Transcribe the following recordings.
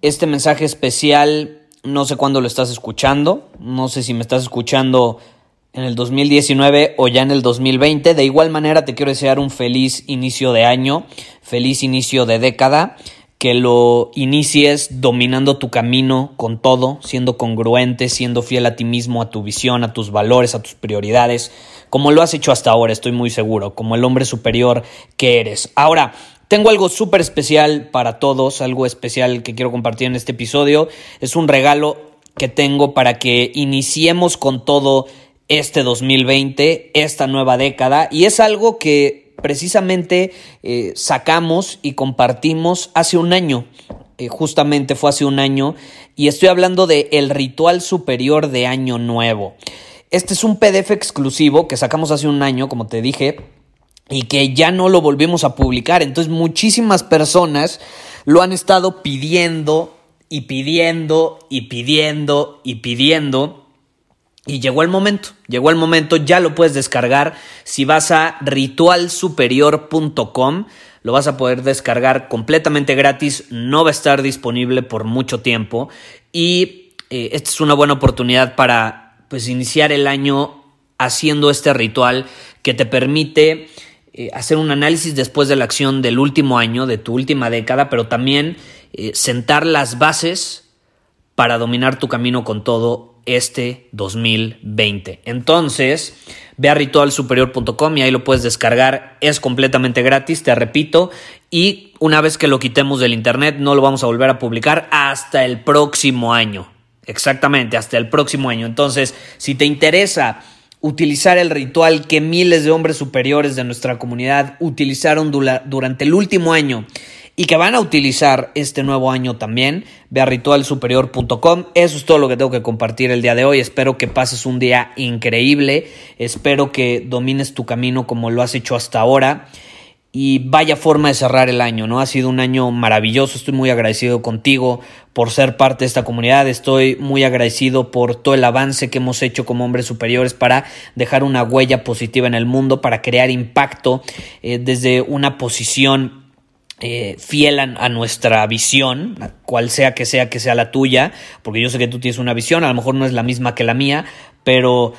Este mensaje especial, no sé cuándo lo estás escuchando, no sé si me estás escuchando en el 2019 o ya en el 2020. De igual manera te quiero desear un feliz inicio de año, feliz inicio de década, que lo inicies dominando tu camino con todo, siendo congruente, siendo fiel a ti mismo, a tu visión, a tus valores, a tus prioridades, como lo has hecho hasta ahora, estoy muy seguro, como el hombre superior que eres. Ahora, tengo algo súper especial para todos, algo especial que quiero compartir en este episodio. Es un regalo que tengo para que iniciemos con todo este 2020, esta nueva década, y es algo que precisamente eh, sacamos y compartimos hace un año. Eh, justamente fue hace un año, y estoy hablando de el ritual superior de Año Nuevo. Este es un PDF exclusivo que sacamos hace un año, como te dije, y que ya no lo volvimos a publicar. Entonces muchísimas personas lo han estado pidiendo y pidiendo y pidiendo y pidiendo. Y llegó el momento, llegó el momento, ya lo puedes descargar. Si vas a ritualsuperior.com, lo vas a poder descargar completamente gratis, no va a estar disponible por mucho tiempo. Y eh, esta es una buena oportunidad para pues, iniciar el año haciendo este ritual que te permite eh, hacer un análisis después de la acción del último año, de tu última década, pero también eh, sentar las bases para dominar tu camino con todo este 2020. Entonces, ve a ritualsuperior.com y ahí lo puedes descargar. Es completamente gratis, te repito. Y una vez que lo quitemos del internet, no lo vamos a volver a publicar hasta el próximo año. Exactamente, hasta el próximo año. Entonces, si te interesa utilizar el ritual que miles de hombres superiores de nuestra comunidad utilizaron durante el último año y que van a utilizar este nuevo año también. Ve a ritualsuperior.com. Eso es todo lo que tengo que compartir el día de hoy. Espero que pases un día increíble. Espero que domines tu camino como lo has hecho hasta ahora y vaya forma de cerrar el año, ¿no? Ha sido un año maravilloso, estoy muy agradecido contigo por ser parte de esta comunidad, estoy muy agradecido por todo el avance que hemos hecho como hombres superiores para dejar una huella positiva en el mundo, para crear impacto eh, desde una posición eh, fiel a, a, nuestra visión, cual sea que sea que sea la tuya, porque yo sé que tú tienes una visión, a lo mejor no es la misma que la mía, pero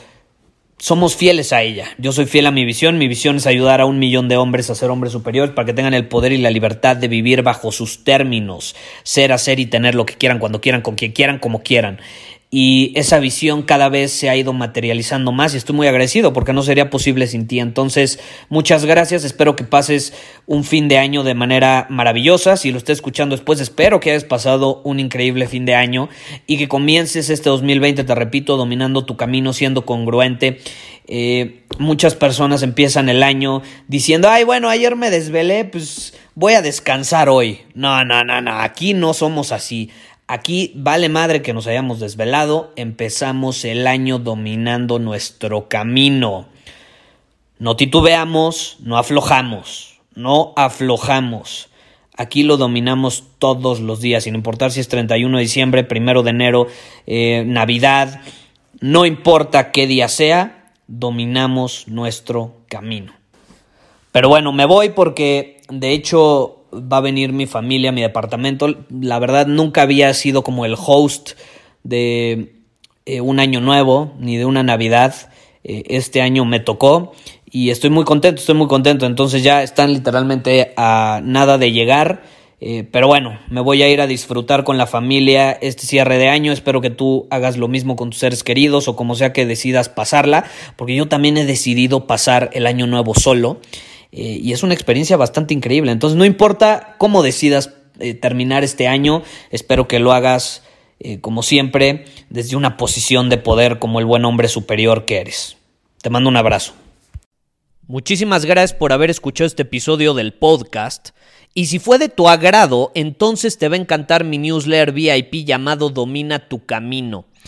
somos fieles a ella. Yo soy fiel a mi visión. Mi visión es ayudar a un millón de hombres a ser hombres superiores para que tengan el poder y la libertad de vivir bajo sus términos, ser, hacer y tener lo que quieran, cuando quieran, con quien quieran, como quieran y esa visión cada vez se ha ido materializando más y estoy muy agradecido porque no sería posible sin ti. Entonces, muchas gracias, espero que pases un fin de año de manera maravillosa. Si lo estés escuchando después, espero que hayas pasado un increíble fin de año y que comiences este 2020, te repito, dominando tu camino, siendo congruente. Eh, muchas personas empiezan el año diciendo, ay, bueno, ayer me desvelé, pues voy a descansar hoy. No, no, no, no, aquí no somos así. Aquí vale madre que nos hayamos desvelado, empezamos el año dominando nuestro camino. No titubeamos, no aflojamos, no aflojamos. Aquí lo dominamos todos los días, sin importar si es 31 de diciembre, primero de enero, eh, Navidad, no importa qué día sea, dominamos nuestro camino. Pero bueno, me voy porque de hecho va a venir mi familia, mi departamento. La verdad nunca había sido como el host de eh, un año nuevo ni de una Navidad. Eh, este año me tocó y estoy muy contento, estoy muy contento. Entonces ya están literalmente a nada de llegar. Eh, pero bueno, me voy a ir a disfrutar con la familia este cierre de año. Espero que tú hagas lo mismo con tus seres queridos o como sea que decidas pasarla, porque yo también he decidido pasar el año nuevo solo. Eh, y es una experiencia bastante increíble. Entonces, no importa cómo decidas eh, terminar este año, espero que lo hagas, como siempre, desde una posición de poder como el buen hombre superior que eres. Te mando un abrazo. Muchísimas gracias por haber escuchado este episodio del podcast. Y si fue de tu agrado, entonces te va a encantar mi newsletter VIP llamado Domina tu Camino.